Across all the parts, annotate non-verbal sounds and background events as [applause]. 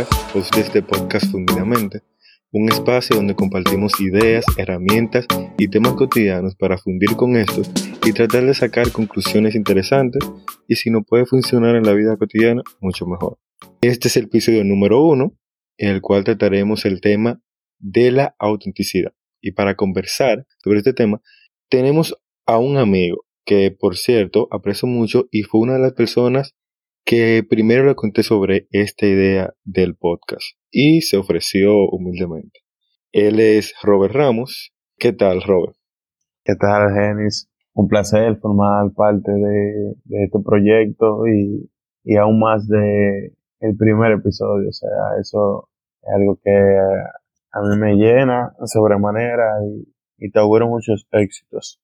Host de este podcast Fundidamente, un espacio donde compartimos ideas, herramientas y temas cotidianos para fundir con estos y tratar de sacar conclusiones interesantes y si no puede funcionar en la vida cotidiana, mucho mejor. Este es el episodio número uno, en el cual trataremos el tema de la autenticidad. Y para conversar sobre este tema, tenemos a un amigo que, por cierto, aprecio mucho y fue una de las personas que primero le conté sobre esta idea del podcast y se ofreció humildemente. Él es Robert Ramos. ¿Qué tal, Robert? ¿Qué tal, Genis? Un placer formar parte de, este proyecto y, y, aún más de el primer episodio. O sea, eso es algo que a mí me llena sobremanera y, y te auguro muchos éxitos.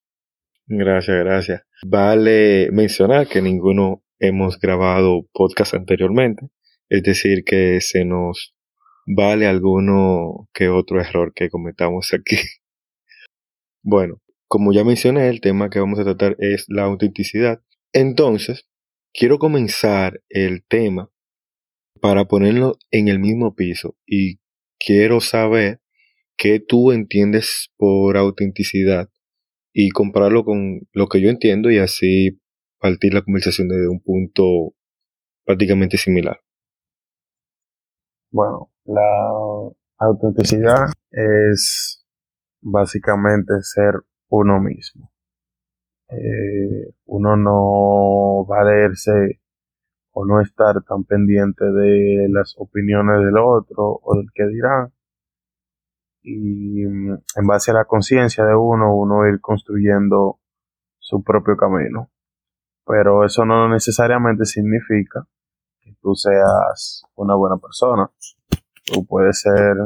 Gracias, gracias. Vale mencionar que ninguno hemos grabado podcast anteriormente, es decir, que se nos vale alguno que otro error que cometamos aquí. [laughs] bueno, como ya mencioné, el tema que vamos a tratar es la autenticidad. Entonces, quiero comenzar el tema para ponerlo en el mismo piso y quiero saber qué tú entiendes por autenticidad y compararlo con lo que yo entiendo y así partir la conversación desde un punto prácticamente similar. Bueno, la autenticidad es básicamente ser uno mismo. Eh, uno no valerse o no estar tan pendiente de las opiniones del otro o del que dirán. Y mm, en base a la conciencia de uno, uno ir construyendo su propio camino pero eso no necesariamente significa que tú seas una buena persona. Tú puedes ser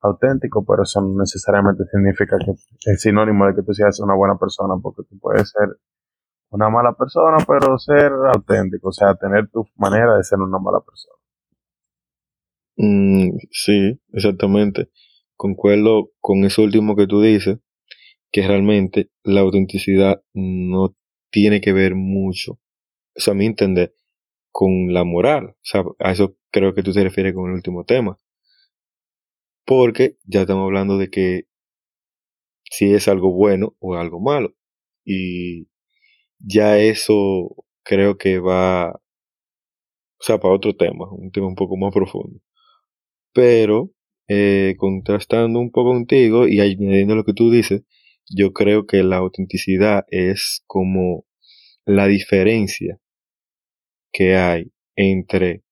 auténtico, pero eso no necesariamente significa que es sinónimo de que tú seas una buena persona, porque tú puedes ser una mala persona, pero ser auténtico, o sea, tener tu manera de ser una mala persona. Mm, sí, exactamente. Concuerdo con eso último que tú dices, que realmente la autenticidad no tiene que ver mucho, eso a mi entender, con la moral. O sea, a eso creo que tú te refieres con el último tema. Porque ya estamos hablando de que si es algo bueno o algo malo. Y ya eso creo que va, o sea, para otro tema, un tema un poco más profundo. Pero, eh, contrastando un poco contigo y añadiendo lo que tú dices, yo creo que la autenticidad es como la diferencia que hay entre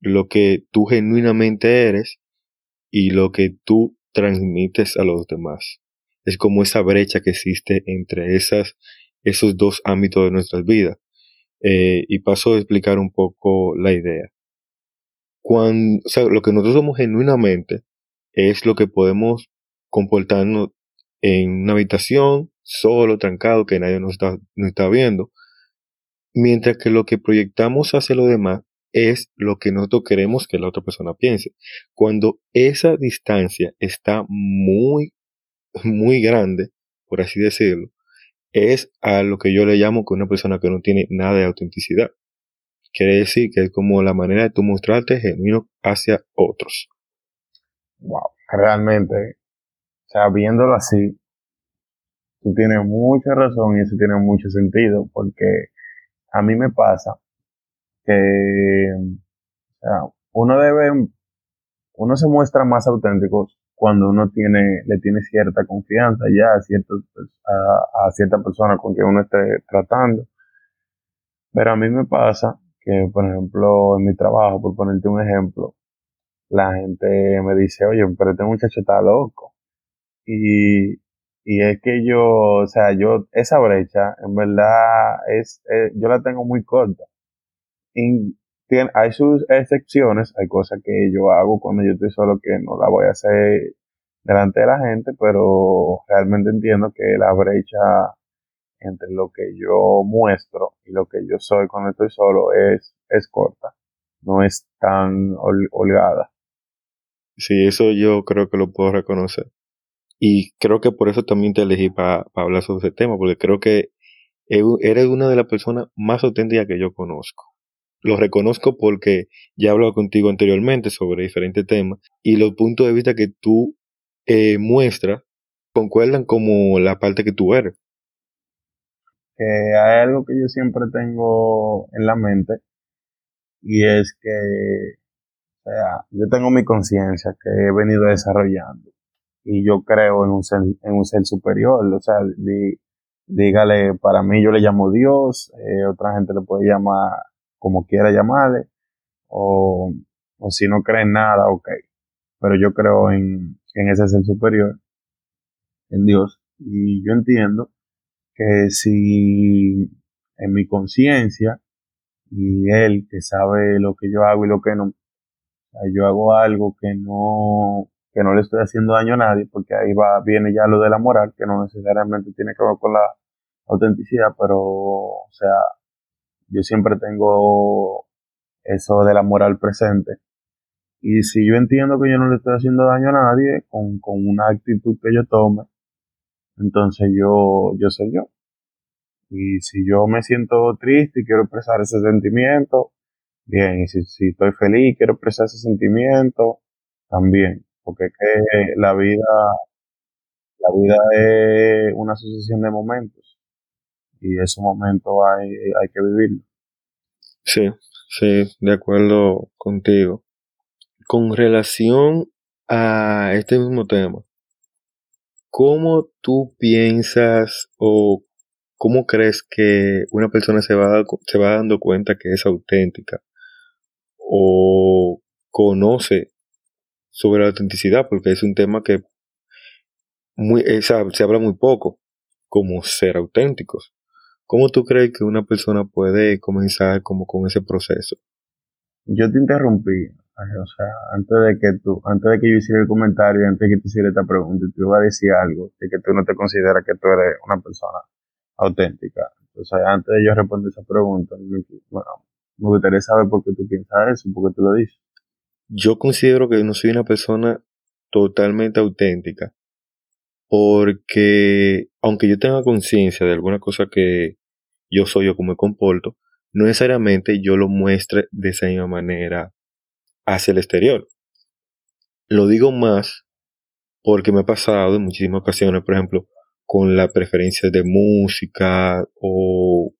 lo que tú genuinamente eres y lo que tú transmites a los demás. Es como esa brecha que existe entre esas, esos dos ámbitos de nuestras vidas. Eh, y paso a explicar un poco la idea. Lo que nosotros somos genuinamente es lo que podemos comportarnos en una habitación, solo, trancado, que nadie nos está, viendo, mientras que lo que proyectamos hacia lo demás es lo que nosotros queremos que la otra persona piense. Cuando esa distancia está muy, muy grande, por así decirlo, es a lo que yo le llamo que una persona que no tiene nada de autenticidad. Quiere decir que es como la manera de tú mostrarte genuino hacia otros. Wow, realmente sea, viéndolo así, tú tienes mucha razón y eso tiene mucho sentido, porque a mí me pasa que o sea, uno debe, uno se muestra más auténtico cuando uno tiene, le tiene cierta confianza ya a, ciertos, a, a cierta persona con quien uno esté tratando. Pero a mí me pasa que, por ejemplo, en mi trabajo, por ponerte un ejemplo, la gente me dice, oye, pero este muchacho está loco. Y, y es que yo, o sea, yo, esa brecha, en verdad, es, eh, yo la tengo muy corta. Hay sus excepciones, hay cosas que yo hago cuando yo estoy solo que no la voy a hacer delante de la gente, pero realmente entiendo que la brecha entre lo que yo muestro y lo que yo soy cuando estoy solo es, es corta, no es tan holgada. Sí, eso yo creo que lo puedo reconocer. Y creo que por eso también te elegí para hablar sobre ese tema, porque creo que eres una de las personas más auténticas que yo conozco. lo reconozco porque ya he hablado contigo anteriormente sobre diferentes temas y los puntos de vista que tú eh, muestras concuerdan como la parte que tú eres. Que hay algo que yo siempre tengo en la mente y es que, o sea, yo tengo mi conciencia que he venido desarrollando y yo creo en un ser, en un ser superior, o sea, dígale, para mí yo le llamo Dios, eh, otra gente le puede llamar como quiera llamarle, o, o si no cree en nada, ok. Pero yo creo en, en ese ser superior, en Dios, y yo entiendo que si en mi conciencia y Él que sabe lo que yo hago y lo que no, yo hago algo que no, que no le estoy haciendo daño a nadie, porque ahí va, viene ya lo de la moral, que no necesariamente tiene que ver con la autenticidad, pero, o sea, yo siempre tengo eso de la moral presente. Y si yo entiendo que yo no le estoy haciendo daño a nadie con, con una actitud que yo tome, entonces yo, yo soy yo. Y si yo me siento triste y quiero expresar ese sentimiento, bien. Y si, si estoy feliz y quiero expresar ese sentimiento, también. Porque es que la vida, la vida es una sucesión de momentos y ese momento hay, hay que vivirlo. Sí, sí, de acuerdo contigo. Con relación a este mismo tema, ¿cómo tú piensas o cómo crees que una persona se va, se va dando cuenta que es auténtica o conoce sobre la autenticidad? Porque es un tema que muy, se habla muy poco, como ser auténticos. ¿Cómo tú crees que una persona puede comenzar como con ese proceso? Yo te interrumpí, o sea, antes de que tú, antes de que yo hiciera el comentario, antes de que te hiciera esta pregunta, te iba a decir algo, de que tú no te consideras que tú eres una persona auténtica. Entonces, antes de yo responder esa pregunta, bueno, me gustaría saber por qué tú piensas eso, por qué tú lo dices. Yo considero que no soy una persona totalmente auténtica porque aunque yo tenga conciencia de alguna cosa que yo soy o cómo me comporto, no necesariamente yo lo muestre de esa misma manera hacia el exterior. Lo digo más porque me ha pasado en muchísimas ocasiones, por ejemplo, con la preferencia de música o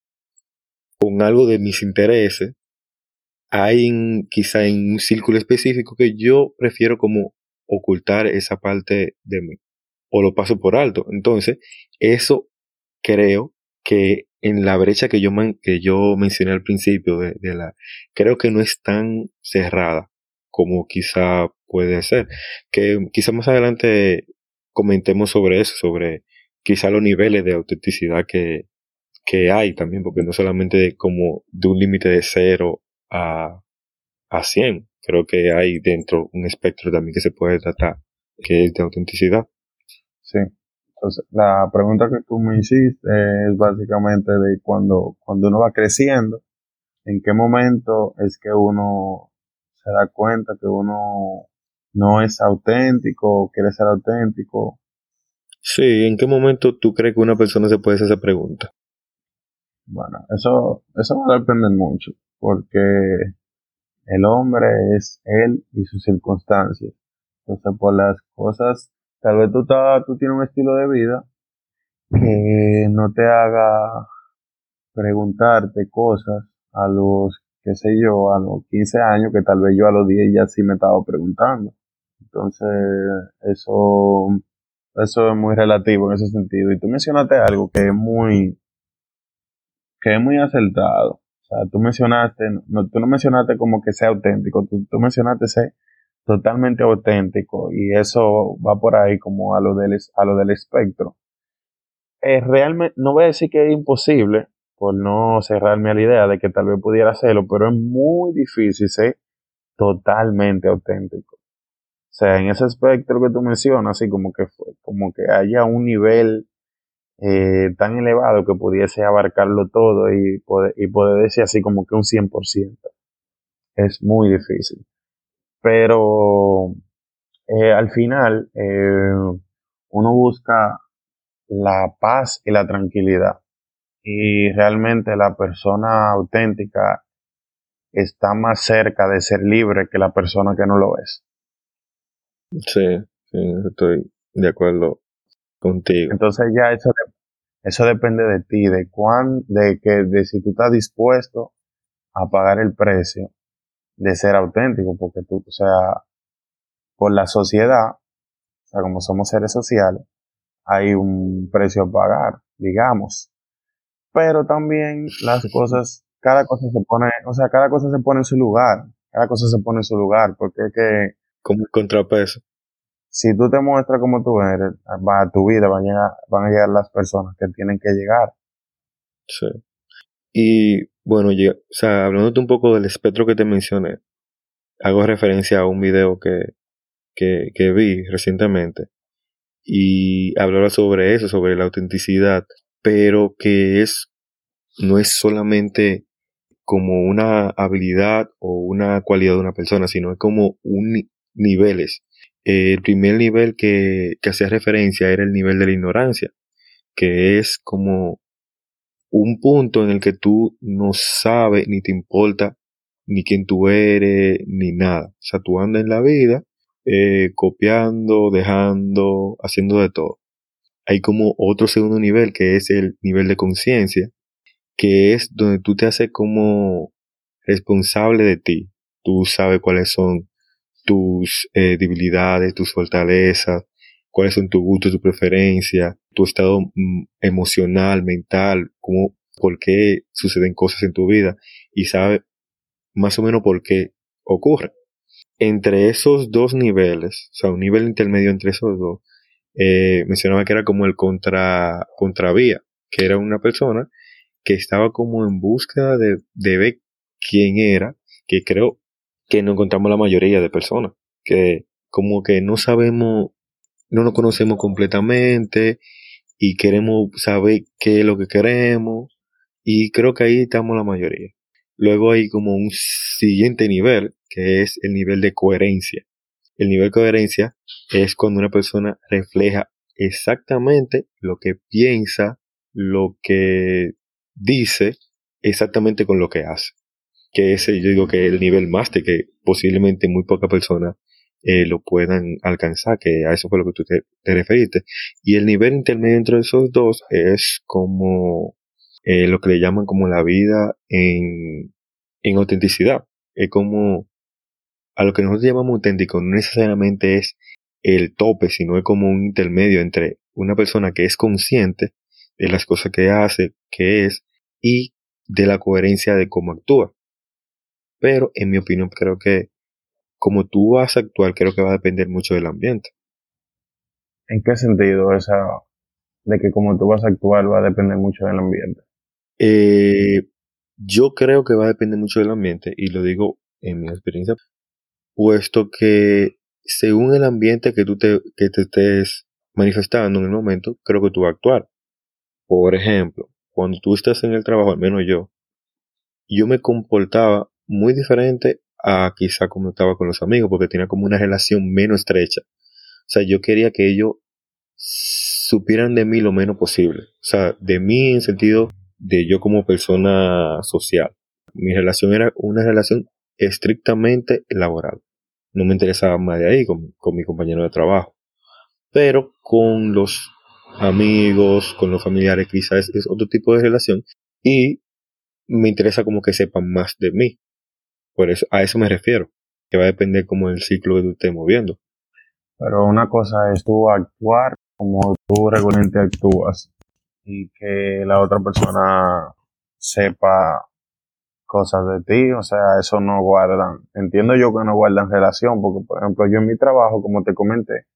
con algo de mis intereses, hay quizá en un círculo específico que yo prefiero como ocultar esa parte de mí o lo paso por alto. Entonces, eso creo que en la brecha que yo, que yo mencioné al principio de, la, creo que no es tan cerrada como quizá puede ser. Que quizá más adelante comentemos sobre eso, sobre quizá los niveles de autenticidad que, que hay también, porque no solamente como de un límite de cero a, a 100, creo que hay dentro un espectro también que se puede tratar, que es de autenticidad. Sí. Entonces, la pregunta que tú me hiciste es básicamente de cuando, cuando uno va creciendo, en qué momento es que uno se da cuenta que uno no es auténtico o quiere ser auténtico. Sí, ¿en qué momento tú crees que una persona se puede hacer esa pregunta? Bueno, eso, eso va a depender mucho, porque el hombre es él y sus circunstancias. Entonces, por las cosas Tal vez tú, tienes un estilo de vida que no te haga preguntarte cosas a los, qué sé yo, a los 15 años, que tal vez yo a los 10 ya sí me estaba preguntando. Entonces, eso, eso es muy relativo en ese sentido. Y tú mencionaste algo que es muy, que es muy acertado. O sea, tú mencionaste, no, tú no mencionaste como que sea auténtico, tú, tú mencionaste ser totalmente auténtico y eso va por ahí como a lo del, a lo del espectro. Es realmente, no voy a decir que es imposible, por no cerrarme a la idea de que tal vez pudiera hacerlo, pero es muy difícil ser totalmente auténtico. O sea, en ese espectro que tú mencionas, así como que como que haya un nivel eh, tan elevado que pudiese abarcarlo todo y poder, decir así como que un 100%. Es muy difícil pero eh, al final eh, uno busca la paz y la tranquilidad y realmente la persona auténtica está más cerca de ser libre que la persona que no lo es. Sí, estoy de acuerdo contigo. Entonces ya eso, eso depende de ti, de cuán, de que, de si tú estás dispuesto a pagar el precio de ser auténtico, porque tú, o sea, por la sociedad, o sea, como somos seres sociales, hay un precio a pagar, digamos. Pero también las cosas, cada cosa se pone, o sea, cada cosa se pone en su lugar, cada cosa se pone en su lugar, porque es que... Como un contrapeso. Si tú te muestras como tú eres, va a tu vida van a llegar, van a llegar las personas que tienen que llegar. Sí. Y bueno, yo, o sea, hablándote un poco del espectro que te mencioné, hago referencia a un video que, que, que vi recientemente y hablaba sobre eso, sobre la autenticidad, pero que es, no es solamente como una habilidad o una cualidad de una persona, sino es como un niveles. El primer nivel que, que hacía referencia era el nivel de la ignorancia, que es como un punto en el que tú no sabes ni te importa ni quién tú eres, ni nada. O sea, tú andas en la vida eh, copiando, dejando, haciendo de todo. Hay como otro segundo nivel que es el nivel de conciencia, que es donde tú te haces como responsable de ti. Tú sabes cuáles son tus eh, debilidades, tus fortalezas, cuáles son tus gustos, tu preferencia, tu estado mm, emocional, mental, cómo, por qué suceden cosas en tu vida y sabes más o menos por qué ocurre. Entre esos dos niveles, o sea, un nivel intermedio entre esos dos, eh, mencionaba que era como el contra, contravía, que era una persona que estaba como en búsqueda de, de ver quién era, que creo que no encontramos la mayoría de personas, que como que no sabemos, no nos conocemos completamente y queremos saber qué es lo que queremos y creo que ahí estamos la mayoría. Luego hay como un siguiente nivel, que es el nivel de coherencia. El nivel de coherencia es cuando una persona refleja exactamente lo que piensa, lo que dice, exactamente con lo que hace. Que ese yo digo que es el nivel máster que posiblemente muy pocas personas eh, lo puedan alcanzar, que a eso fue lo que tú te, te referiste. Y el nivel intermedio entre esos dos es como eh, lo que le llaman como la vida en, en autenticidad. Es como a lo que nosotros llamamos auténtico no necesariamente es el tope, sino es como un intermedio entre una persona que es consciente de las cosas que hace, que es, y de la coherencia de cómo actúa. Pero, en mi opinión, creo que como tú vas a actuar, creo que va a depender mucho del ambiente. ¿En qué sentido esa de que como tú vas a actuar va a depender mucho del ambiente? Eh, yo creo que va a depender mucho del ambiente y lo digo en mi experiencia, puesto que según el ambiente que tú te, que te estés manifestando en el momento, creo que tú vas a actuar. Por ejemplo, cuando tú estás en el trabajo, al menos yo, yo me comportaba muy diferente a quizá como estaba con los amigos, porque tenía como una relación menos estrecha. O sea, yo quería que ellos supieran de mí lo menos posible. O sea, de mí en sentido de yo como persona social. Mi relación era una relación estrictamente laboral. No me interesaba más de ahí con, con mi compañero de trabajo. Pero con los amigos, con los familiares, quizás es otro tipo de relación. Y me interesa como que sepan más de mí. Por eso, a eso me refiero. Que va a depender como el ciclo que tú estés moviendo. Pero una cosa es tú actuar como tú regularmente actúas y que la otra persona sepa cosas de ti, o sea, eso no guardan. Entiendo yo que no guardan relación, porque por ejemplo yo en mi trabajo, como te comenté,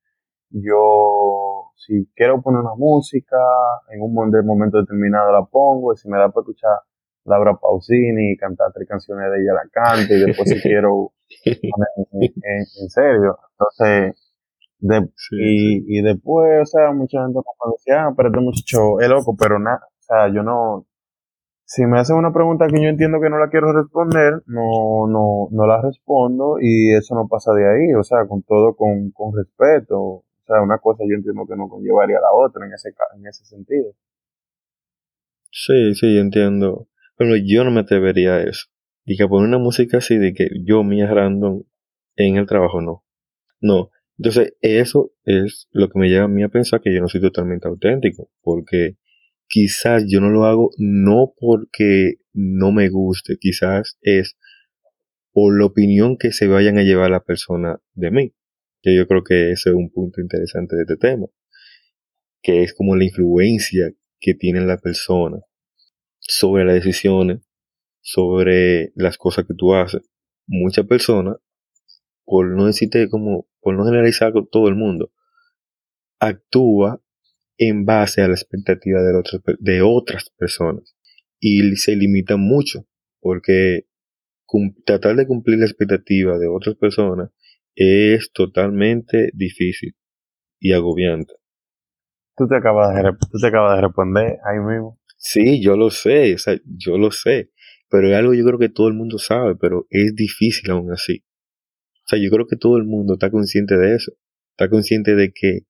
yo si quiero poner una música, en un momento determinado la pongo, y si me da para escuchar Laura Pausini y cantar tres canciones de ella la canto, y después si [laughs] quiero en, en, serio. Entonces, de, y, y después, o sea, mucha gente me decía, ah, pero este muchacho es loco, pero nada, o sea, yo no, si me hacen una pregunta que yo entiendo que no la quiero responder, no, no, no la respondo y eso no pasa de ahí, o sea, con todo con, con respeto, o sea, una cosa yo entiendo que no conllevaría a la otra en ese, en ese sentido. Sí, sí, entiendo. Pero yo no me atrevería a eso. Y que poner una música así de que yo mía random en el trabajo, no. No. Entonces, eso es lo que me lleva a mí a pensar que yo no soy totalmente auténtico, porque quizás yo no lo hago no porque no me guste, quizás es por la opinión que se vayan a llevar la persona de mí. Que yo creo que ese es un punto interesante de este tema, que es como la influencia que tiene la persona sobre las decisiones, sobre las cosas que tú haces. Muchas personas, por no decirte como, por no generalizar con todo el mundo, actúa en base a la expectativa de, otras, de otras personas y se limita mucho porque tratar de cumplir la expectativa de otras personas es totalmente difícil y agobiante. Tú te acabas de, tú te acabas de responder ahí mismo. Sí, yo lo sé, o sea, yo lo sé, pero es algo yo creo que todo el mundo sabe, pero es difícil aún así. O sea, yo creo que todo el mundo está consciente de eso, está consciente de que,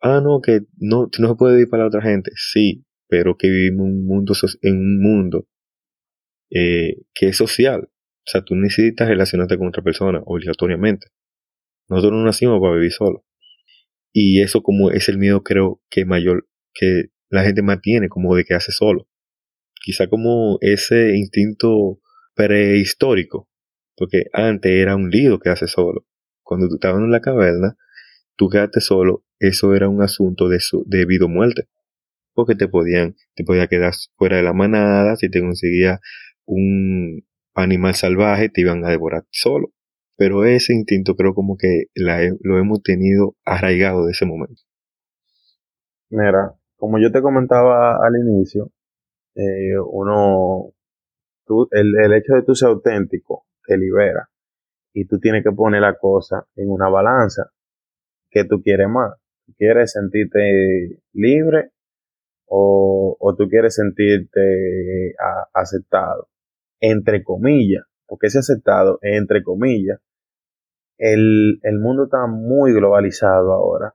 ah, no, que no, no se puede vivir para la otra gente, sí, pero que vivimos un mundo, en un mundo eh, que es social. O sea, tú necesitas relacionarte con otra persona obligatoriamente. Nosotros no nacimos para vivir solo. Y eso como es el miedo creo que mayor que la gente mantiene como de que hace solo. Quizá como ese instinto prehistórico. Porque antes era un lío que hace solo. Cuando tú estabas en la caverna, tú quedaste solo, eso era un asunto de, de vida o muerte. Porque te podían, te podía quedar fuera de la manada, si te conseguía un animal salvaje, te iban a devorar solo. Pero ese instinto creo como que lo hemos tenido arraigado de ese momento. Mira, como yo te comentaba al inicio, eh, uno, tú, el, hecho de tú ser auténtico te libera y tú tienes que poner la cosa en una balanza. ¿Qué tú quieres más? ¿Quieres sentirte libre o, o tú quieres sentirte aceptado? Entre comillas, porque ese aceptado es entre comillas. El, el mundo está muy globalizado ahora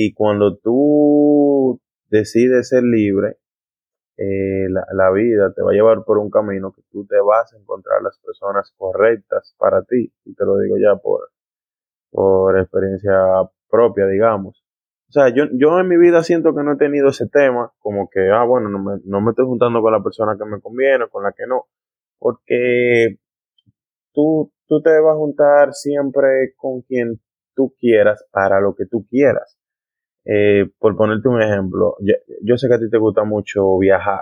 y cuando tú decides ser libre, eh, la, la, vida te va a llevar por un camino que tú te vas a encontrar las personas correctas para ti. Y te lo digo ya por, por experiencia propia, digamos. O sea, yo, yo en mi vida siento que no he tenido ese tema, como que, ah, bueno, no me, no me estoy juntando con la persona que me conviene, con la que no. Porque tú, tú te vas a juntar siempre con quien tú quieras para lo que tú quieras. Eh, por ponerte un ejemplo, yo, sé que a ti te gusta mucho viajar.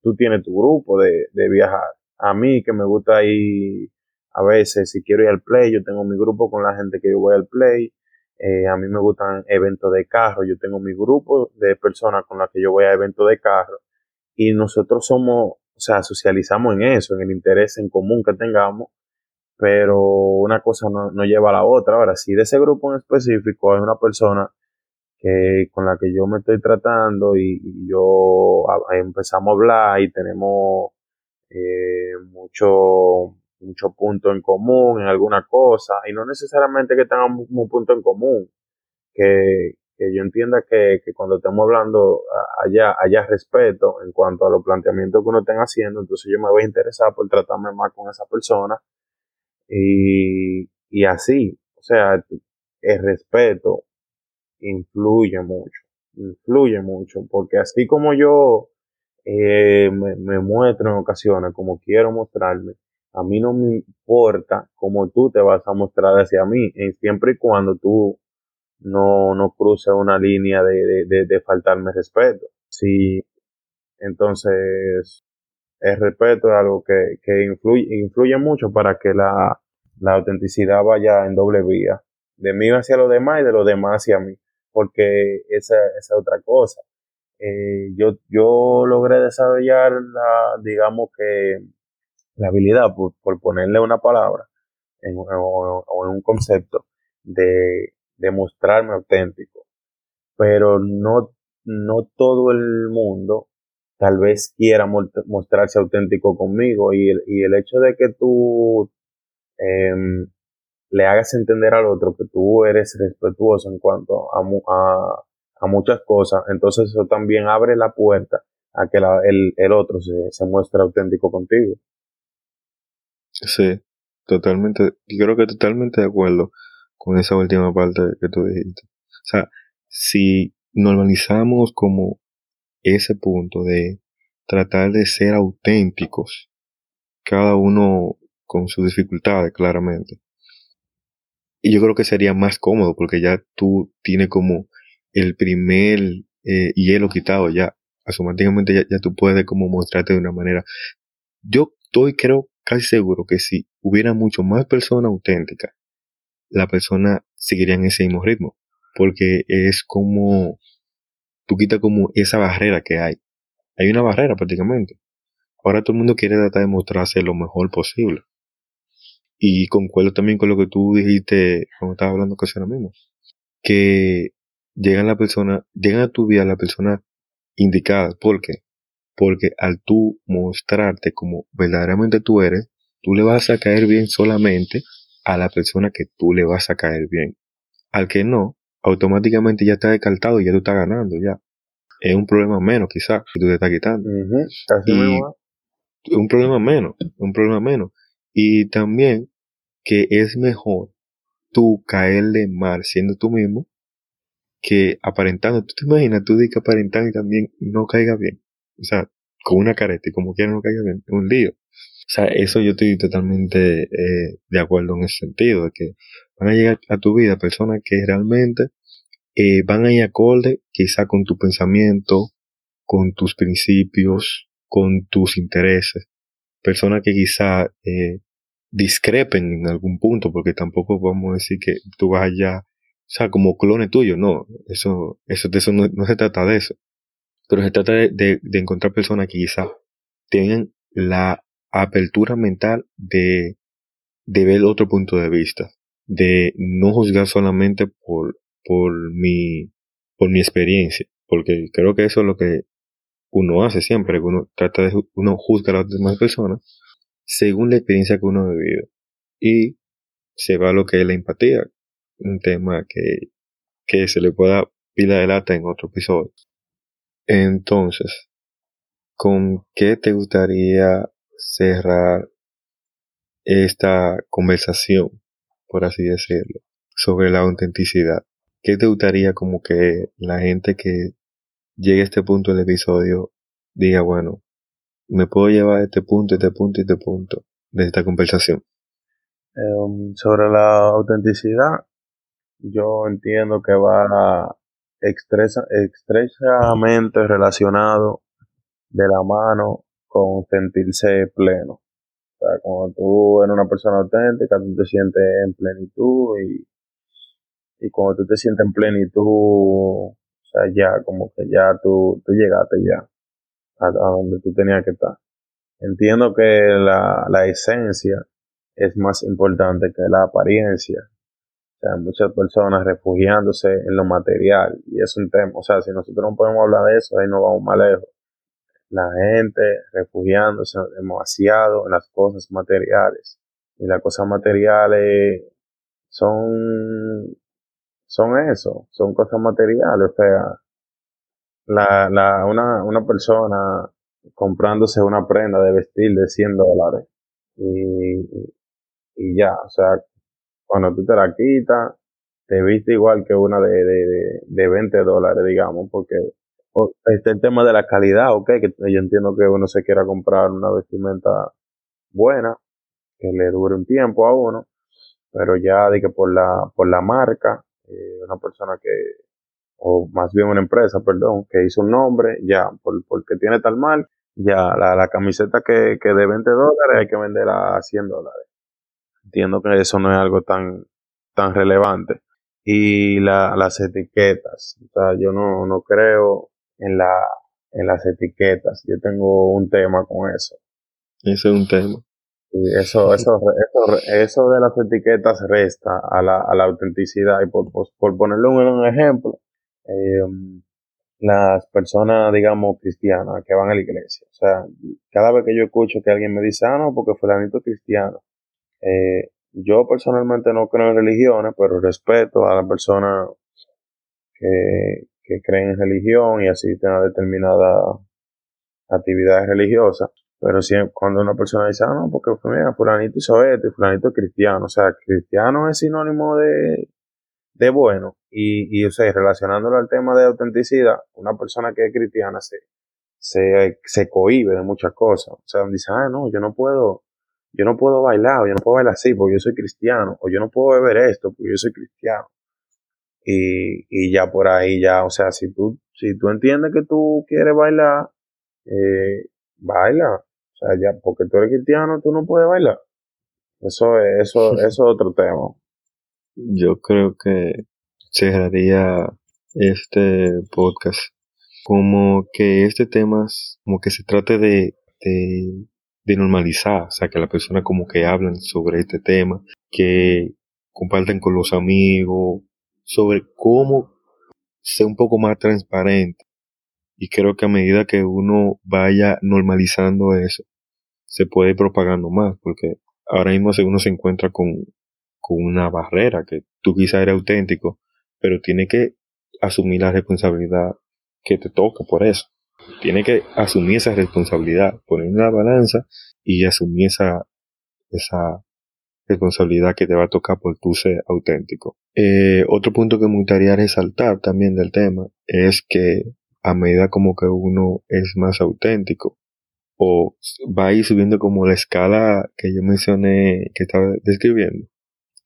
Tú tienes tu grupo de, de viajar. A mí que me gusta ir a veces, si quiero ir al play, yo tengo mi grupo con la gente que yo voy al play. Eh, a mí me gustan eventos de carro. Yo tengo mi grupo de personas con las que yo voy a eventos de carro. Y nosotros somos, o sea, socializamos en eso, en el interés en común que tengamos. Pero una cosa no, no lleva a la otra. Ahora, si de ese grupo en específico hay una persona que con la que yo me estoy tratando y, yo empezamos a hablar y tenemos eh, mucho mucho punto en común en alguna cosa y no necesariamente que tengamos un punto en común que, que yo entienda que, que, cuando estamos hablando haya, haya respeto en cuanto a los planteamientos que uno esté haciendo entonces yo me voy a interesar por tratarme más con esa persona y, y así. O sea el respeto influye mucho, influye mucho, porque así como yo eh, me, muestro en ocasiones como quiero mostrarme, a mí no me importa cómo tú te vas a mostrar hacia mí, siempre y cuando tú no, no cruces una línea de, de, de, faltarme respeto. Sí, entonces el respeto es algo que, que influye, influye mucho para que la, la autenticidad vaya en doble vía, de mí hacia los demás y de los demás hacia mí porque esa es otra cosa. Eh, yo, yo logré desarrollar la, digamos que, la habilidad, por, ponerle una palabra, o, en un concepto, de, de mostrarme auténtico. Pero no, no todo el mundo tal vez quiera mostrarse auténtico conmigo y el, y el hecho de que tú eh, le hagas entender al otro que tú eres respetuoso en cuanto a, a, a muchas cosas, entonces eso también abre la puerta a que el, el, otro se, se muestre auténtico contigo. Sí, totalmente, yo creo que totalmente de acuerdo con esa última parte que tú dijiste. O sea, si normalizamos como ese punto de tratar de ser auténticos, cada uno con sus dificultades, claramente. Y yo creo que sería más cómodo porque ya tú tienes como el primer eh, hielo quitado ya. Automáticamente ya, ya tú puedes como mostrarte de una manera. Yo estoy, creo, casi seguro que si hubiera mucho más personas auténticas, la persona seguiría en ese mismo ritmo. Porque es como, tú quitas como esa barrera que hay. Hay una barrera prácticamente. Ahora todo el mundo quiere tratar de mostrarse lo mejor posible. Y concuerdo también con lo que tú dijiste cuando estabas hablando casi ahora mismo. Que llegan la persona, llegan a tu vida la persona indicada. ¿Por qué? Porque al tú mostrarte como verdaderamente tú eres, tú le vas a caer bien solamente a la persona que tú le vas a caer bien. Al que no, automáticamente ya está descartado y ya tú estás ganando ya. Es un problema menos quizás que tú te estás quitando. un problema menos, un problema menos. Y también que es mejor tú caerle mal siendo tú mismo que aparentando. ¿Tú te imaginas tú de que aparentando y también no caiga bien? O sea, con una careta y como quiera no caiga bien. Un lío. O sea, eso yo estoy totalmente eh, de acuerdo en ese sentido, de que van a llegar a tu vida personas que realmente eh, van a ir acorde quizá con tu pensamiento, con tus principios, con tus intereses. Personas que quizá eh, discrepen en algún punto, porque tampoco vamos a decir que tú vas allá, o sea, como clone tuyo, no, eso, eso, de eso no, se trata de eso. Pero se trata de, de encontrar personas que quizá tengan la apertura mental de, de ver otro punto de vista, de no juzgar solamente por, por mi, por mi experiencia, porque creo que eso es lo que uno hace siempre, que uno trata de, uno juzga a las demás personas según la experiencia que uno ha vivido. Y se va a lo que es la empatía, un tema que, que se le pueda pila de lata en otro episodio. Entonces, ¿con qué te gustaría cerrar esta conversación, por así decirlo, sobre la autenticidad. ¿Qué te gustaría como que la gente que llegue a este punto del episodio diga, bueno, me puedo llevar a este punto, este punto y este punto de esta conversación? Em, sobre la autenticidad, yo entiendo que va estrechamente relacionado de la mano con sentirse pleno. O sea, cuando tú eres una persona auténtica, tú te sientes en plenitud y, y cuando tú te sientes en plenitud, o sea, ya como que ya tú, tú llegaste ya a, donde tú tenías que estar. Entiendo que la, la esencia es más importante que la apariencia. O sea, muchas personas refugiándose en lo material y es un tema, o sea, si nosotros no podemos hablar de eso, ahí no vamos más lejos la gente refugiándose demasiado en las cosas materiales. Y las cosas materiales son, son eso, son cosas materiales. O sea, la, la, una, una persona comprándose una prenda de vestir de 100 dólares y, y ya, o sea, cuando tú te la quitas, te viste igual que una de, de, de 20 dólares, digamos, porque está el tema de la calidad, ok, que yo entiendo que uno se quiera comprar una vestimenta buena, que le dure un tiempo a uno, pero ya de que por la, por la marca, eh, una persona que, o más bien una empresa, perdón, que hizo un nombre, ya, por, porque tiene tal mal, ya la, la camiseta que, que de 20 dólares hay que venderla a 100 dólares. Entiendo que eso no es algo tan, tan relevante. Y la, las etiquetas, o sea, yo no, no creo en, la, en las etiquetas. Yo tengo un tema con eso. Ese es un tema. Y eso, eso, eso, eso de las etiquetas resta a la, a la autenticidad. Y por, por, ponerle un, ejemplo, eh, las personas, digamos, cristianas que van a la iglesia. O sea, cada vez que yo escucho que alguien me dice, ah, no, porque fulanito cristiano. Eh, yo personalmente no creo en religiones, pero respeto a la persona que, que creen en religión y asisten a determinadas actividades religiosas. Pero si, cuando una persona dice, ah, no, porque mira, fulanito hizo esto y fulanito es cristiano, o sea, cristiano es sinónimo de, de bueno. Y, y o sea, relacionándolo al tema de autenticidad, una persona que es cristiana se, se, se cohibe de muchas cosas. O sea, dice, ah, no, yo no puedo, yo no puedo bailar, o yo no puedo bailar así porque yo soy cristiano, o yo no puedo beber esto porque yo soy cristiano. Y, y ya por ahí ya, o sea, si tú, si tú entiendes que tú quieres bailar, eh, baila. O sea, ya porque tú eres cristiano, tú no puedes bailar. Eso es, eso, [laughs] eso es otro tema. Yo creo que cerraría este podcast como que este tema, como que se trate de, de, de normalizar, o sea, que la persona como que hablan sobre este tema, que comparten con los amigos, sobre cómo ser un poco más transparente. Y creo que a medida que uno vaya normalizando eso, se puede ir propagando más, porque ahora mismo uno se encuentra con, con una barrera, que tú quizás eres auténtico, pero tiene que asumir la responsabilidad que te toca por eso. Tiene que asumir esa responsabilidad, poner una balanza y asumir esa, esa responsabilidad que te va a tocar por tu ser auténtico. Eh, otro punto que me gustaría resaltar también del tema es que a medida como que uno es más auténtico o va a ir subiendo como la escala que yo mencioné que estaba describiendo,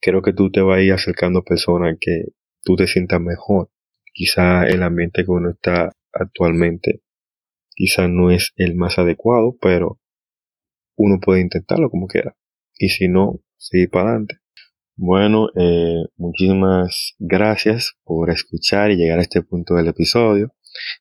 creo que tú te vas a ir acercando a personas que tú te sientas mejor. Quizá el ambiente que uno está actualmente quizá no es el más adecuado, pero uno puede intentarlo como quiera. Y si no, seguir para adelante. Bueno, eh, muchísimas gracias por escuchar y llegar a este punto del episodio.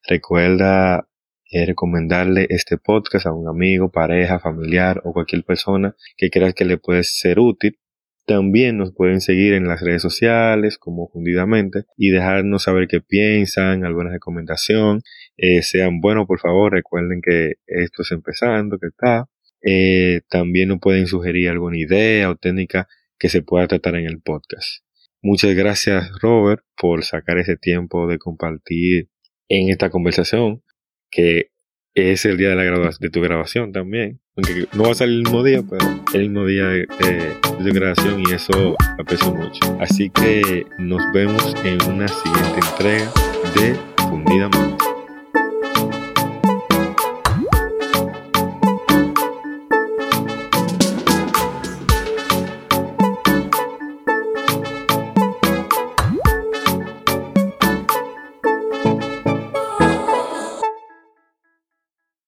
Recuerda eh, recomendarle este podcast a un amigo, pareja, familiar o cualquier persona que creas que le puede ser útil. También nos pueden seguir en las redes sociales como fundidamente y dejarnos saber qué piensan, alguna recomendación. Eh, sean buenos, por favor, recuerden que esto es empezando, que está. Eh, también nos pueden sugerir alguna idea o técnica que se pueda tratar en el podcast. Muchas gracias, Robert, por sacar ese tiempo de compartir en esta conversación, que es el día de, la de tu grabación también. Aunque no va a salir el mismo día, pero el mismo día de, de tu grabación y eso aprecio mucho. Así que nos vemos en una siguiente entrega de Fundidamente.